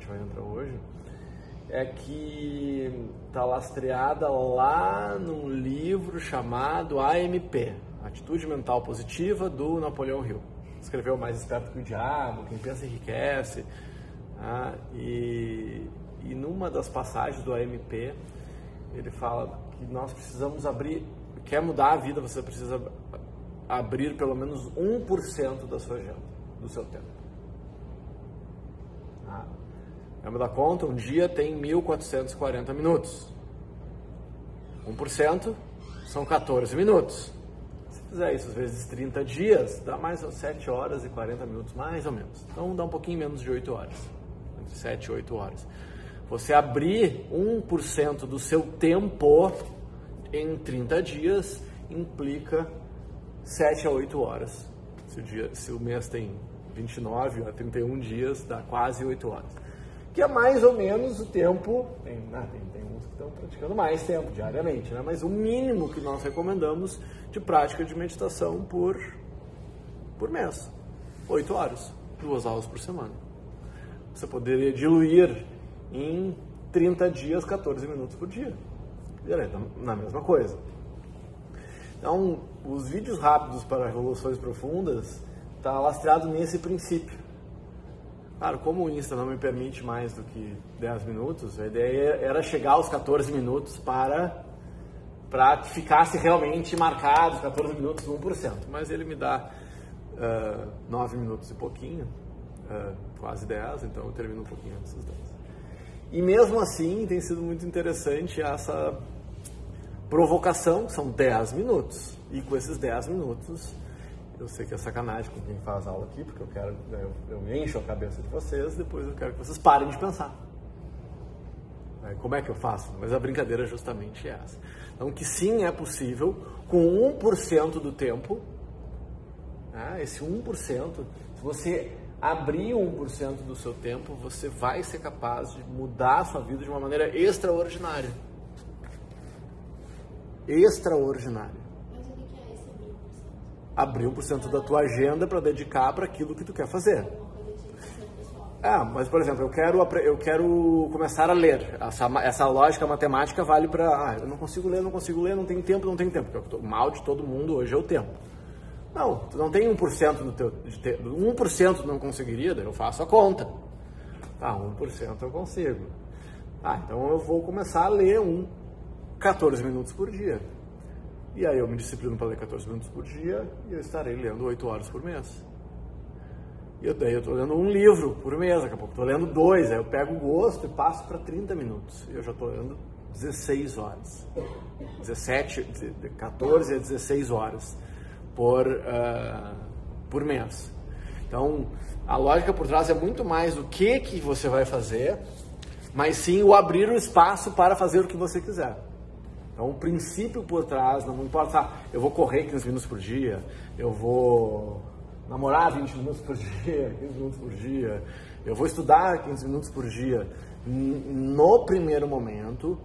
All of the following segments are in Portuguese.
gente vai entrar hoje, é que está lastreada lá num livro chamado AMP, Atitude Mental Positiva, do Napoleão Hill. Escreveu Mais Esperto que o Diabo, Quem Pensa Enriquece. Ah, e, e numa das passagens do AMP, ele fala que nós precisamos abrir, quer mudar a vida, você precisa abrir pelo menos 1% da sua agenda, do seu tempo. Ah, vamos dar conta? Um dia tem 1440 minutos. 1% são 14 minutos. Se fizer isso vezes 30 dias, dá mais 7 horas e 40 minutos, mais ou menos. Então dá um pouquinho menos de 8 horas. Entre 7 e 8 horas. Você abrir 1% do seu tempo em 30 dias implica 7 a 8 horas. Se o, dia, se o mês tem 29 a 31 dias, dá quase 8 horas. Que é mais ou menos o tempo, tem, né, tem, tem uns que estão praticando mais tempo diariamente, né, mas o mínimo que nós recomendamos de prática de meditação por, por mês. 8 horas, duas aulas por semana. Você poderia diluir em 30 dias, 14 minutos por dia. Na mesma coisa. Então, os vídeos rápidos para revoluções profundas está lastreado nesse princípio. Claro, como o Insta não me permite mais do que 10 minutos, a ideia era chegar aos 14 minutos para para que ficasse realmente marcado 14 minutos 1%. Mas ele me dá uh, 9 minutos e pouquinho, uh, quase 10, então eu termino um pouquinho antes dos 10. E mesmo assim tem sido muito interessante essa provocação, que são 10 minutos. E com esses 10 minutos, eu sei que é sacanagem com quem faz aula aqui, porque eu quero, né, eu, eu encho a cabeça de vocês, depois eu quero que vocês parem de pensar. Como é que eu faço? Mas a brincadeira é justamente essa. Então, que sim é possível, com 1% do tempo, né, esse 1%, se você abrir 1% do seu tempo, você vai ser capaz de mudar a sua vida de uma maneira extraordinária extraordinário. Mas o que é esse Abrir 1% da tua agenda para dedicar para aquilo que tu quer fazer. Ah, mas por exemplo, eu quero, eu quero começar a ler. Essa, essa lógica matemática vale para. Ah, eu não consigo ler, não consigo ler, não tenho tempo, não tenho tempo. Porque o mal de todo mundo hoje é o tempo. Não, tu não tem 1% do teu. De ter, 1% tu não conseguiria, daí eu faço a conta. Tá, 1% eu consigo. Ah, então eu vou começar a ler um 14 minutos por dia. E aí eu me disciplino para ler 14 minutos por dia e eu estarei lendo 8 horas por mês. E eu, daí eu estou lendo um livro por mês, daqui a pouco estou lendo dois, aí eu pego o gosto e passo para 30 minutos. E eu já estou lendo 16 horas. 17, de 14 a 16 horas por, uh, por mês. Então, a lógica por trás é muito mais o que, que você vai fazer, mas sim o abrir o espaço para fazer o que você quiser. Então, o princípio por trás, não importa, ah, eu vou correr 15 minutos por dia, eu vou namorar 20 minutos por dia, 15 minutos por dia, eu vou estudar 15 minutos por dia. No primeiro momento,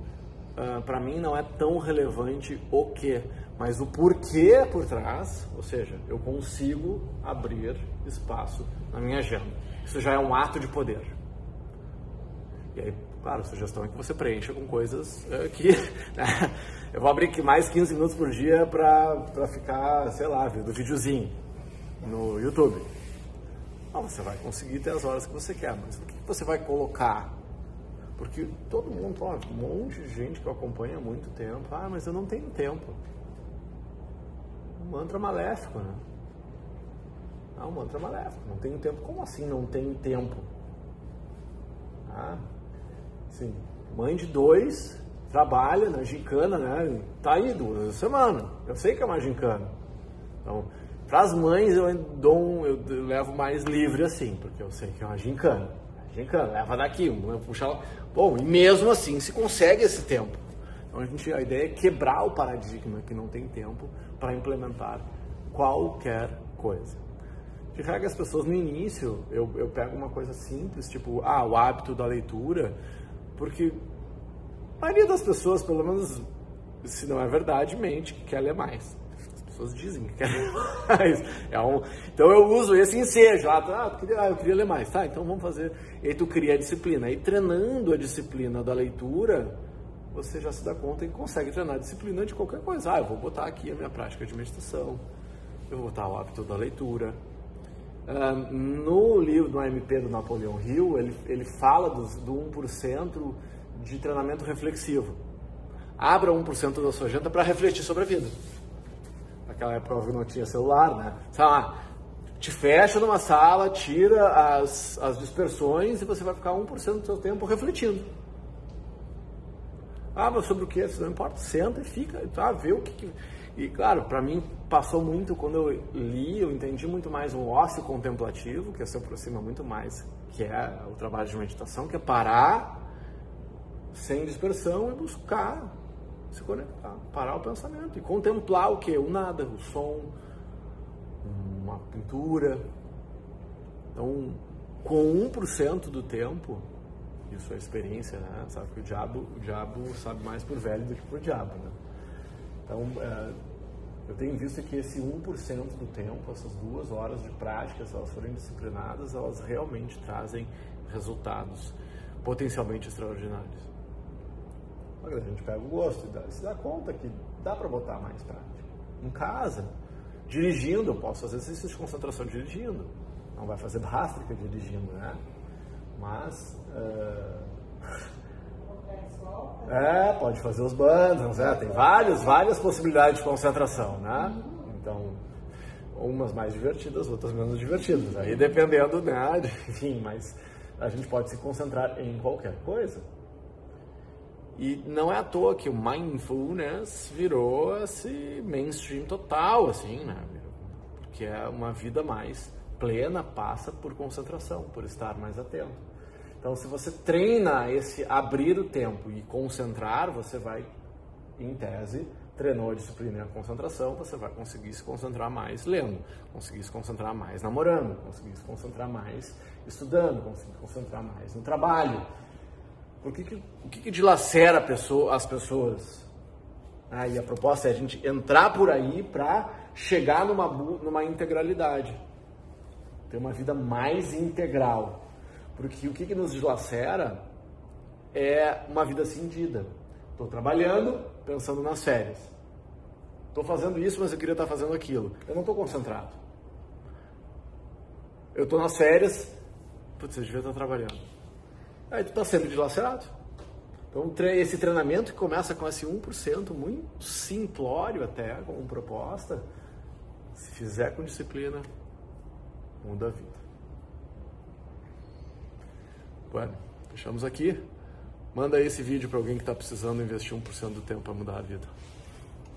uh, para mim não é tão relevante o que, mas o porquê por trás, ou seja, eu consigo abrir espaço na minha agenda. Isso já é um ato de poder. E aí, Claro, a sugestão é que você preencha com coisas uh, que. Né? Eu vou abrir mais 15 minutos por dia para ficar, sei lá, vendo videozinho no YouTube. Não, você vai conseguir ter as horas que você quer, mas o que você vai colocar? Porque todo mundo, ó, um monte de gente que eu acompanho há muito tempo. Ah, mas eu não tenho tempo. Um mantra maléfico, né? Ah, um mantra maléfico. Não tenho tempo. Como assim não tenho tempo? Ah, Sim. Mãe de dois, trabalha na gincana, né? Tá aí duas semanas. Eu sei que é uma gincana. Então, para as mães eu dou um, eu levo mais livre assim, porque eu sei que é uma gincana. Gincana, leva daqui, um, puxa Bom, e mesmo assim se consegue esse tempo. Então a, gente, a ideia é quebrar o paradigma que não tem tempo para implementar qualquer coisa. De regra, as pessoas no início, eu, eu pego uma coisa simples, tipo, ah, o hábito da leitura, porque a maioria das pessoas, pelo menos se não é verdade, mente que quer ler mais. pessoas dizem que querem mais. É um, então eu uso esse ensejo. Ah, tá, eu, queria, ah, eu queria ler mais. Tá, então vamos fazer. E tu cria a disciplina. E treinando a disciplina da leitura, você já se dá conta e consegue treinar a disciplina de qualquer coisa. Ah, eu vou botar aqui a minha prática de meditação. Eu vou botar o hábito da leitura. Uh, no livro do AMP do Napoleão Hill, ele, ele fala dos, do 1% de treinamento reflexivo. Abra 1% da sua agenda para refletir sobre a vida. Naquela época não tinha celular, né? Sei lá, te fecha numa sala, tira as, as dispersões e você vai ficar 1% do seu tempo refletindo. Ah, mas sobre o que? Não importa, senta e fica, tá, vê o que, que e claro, para mim passou muito quando eu li, eu entendi muito mais o ócio contemplativo, que se aproxima muito mais, que é o trabalho de meditação, que é parar sem dispersão e buscar se conectar, parar o pensamento e contemplar o que? O nada, o som, uma pintura. Então, com 1% do tempo, isso é experiência, né? Sabe que o diabo, o diabo sabe mais por velho do que por diabo, né? Então, é, eu tenho visto que esse 1% do tempo, essas duas horas de prática, se elas forem disciplinadas, elas realmente trazem resultados potencialmente extraordinários. a gente pega o gosto e dá, se dá conta que dá para botar mais prática. Em casa, dirigindo, eu posso fazer exercícios de concentração dirigindo. Não vai fazer drástica dirigindo, né? Mas. Uh é, pode fazer os bandos, é, tem várias, várias possibilidades de concentração, né? Então, umas mais divertidas, outras menos divertidas. Aí dependendo, né? Enfim, mas a gente pode se concentrar em qualquer coisa. E não é à toa que o mindfulness virou esse mainstream total, assim, né? Porque é uma vida mais plena, passa por concentração, por estar mais atento. Então, se você treina esse abrir o tempo e concentrar, você vai, em tese, treinou a disciplina e a concentração, você vai conseguir se concentrar mais lendo, conseguir se concentrar mais namorando, conseguir se concentrar mais estudando, conseguir se concentrar mais no trabalho. Por que, que o que, que dilacera pessoa, as pessoas? Ah, e a proposta é a gente entrar por aí para chegar numa, numa integralidade, ter uma vida mais integral. Porque o que, que nos dilacera é uma vida cindida. Estou trabalhando, pensando nas férias. Estou fazendo isso, mas eu queria estar fazendo aquilo. Eu não estou concentrado. Eu estou nas férias, putz, eu devia estar trabalhando. Aí tu está sendo dilacerado. Então, esse treinamento que começa com esse 1%, muito simplório até, como proposta, se fizer com disciplina, muda a vida. Bueno, fechamos aqui. Manda esse vídeo para alguém que está precisando investir 1% do tempo para mudar a vida.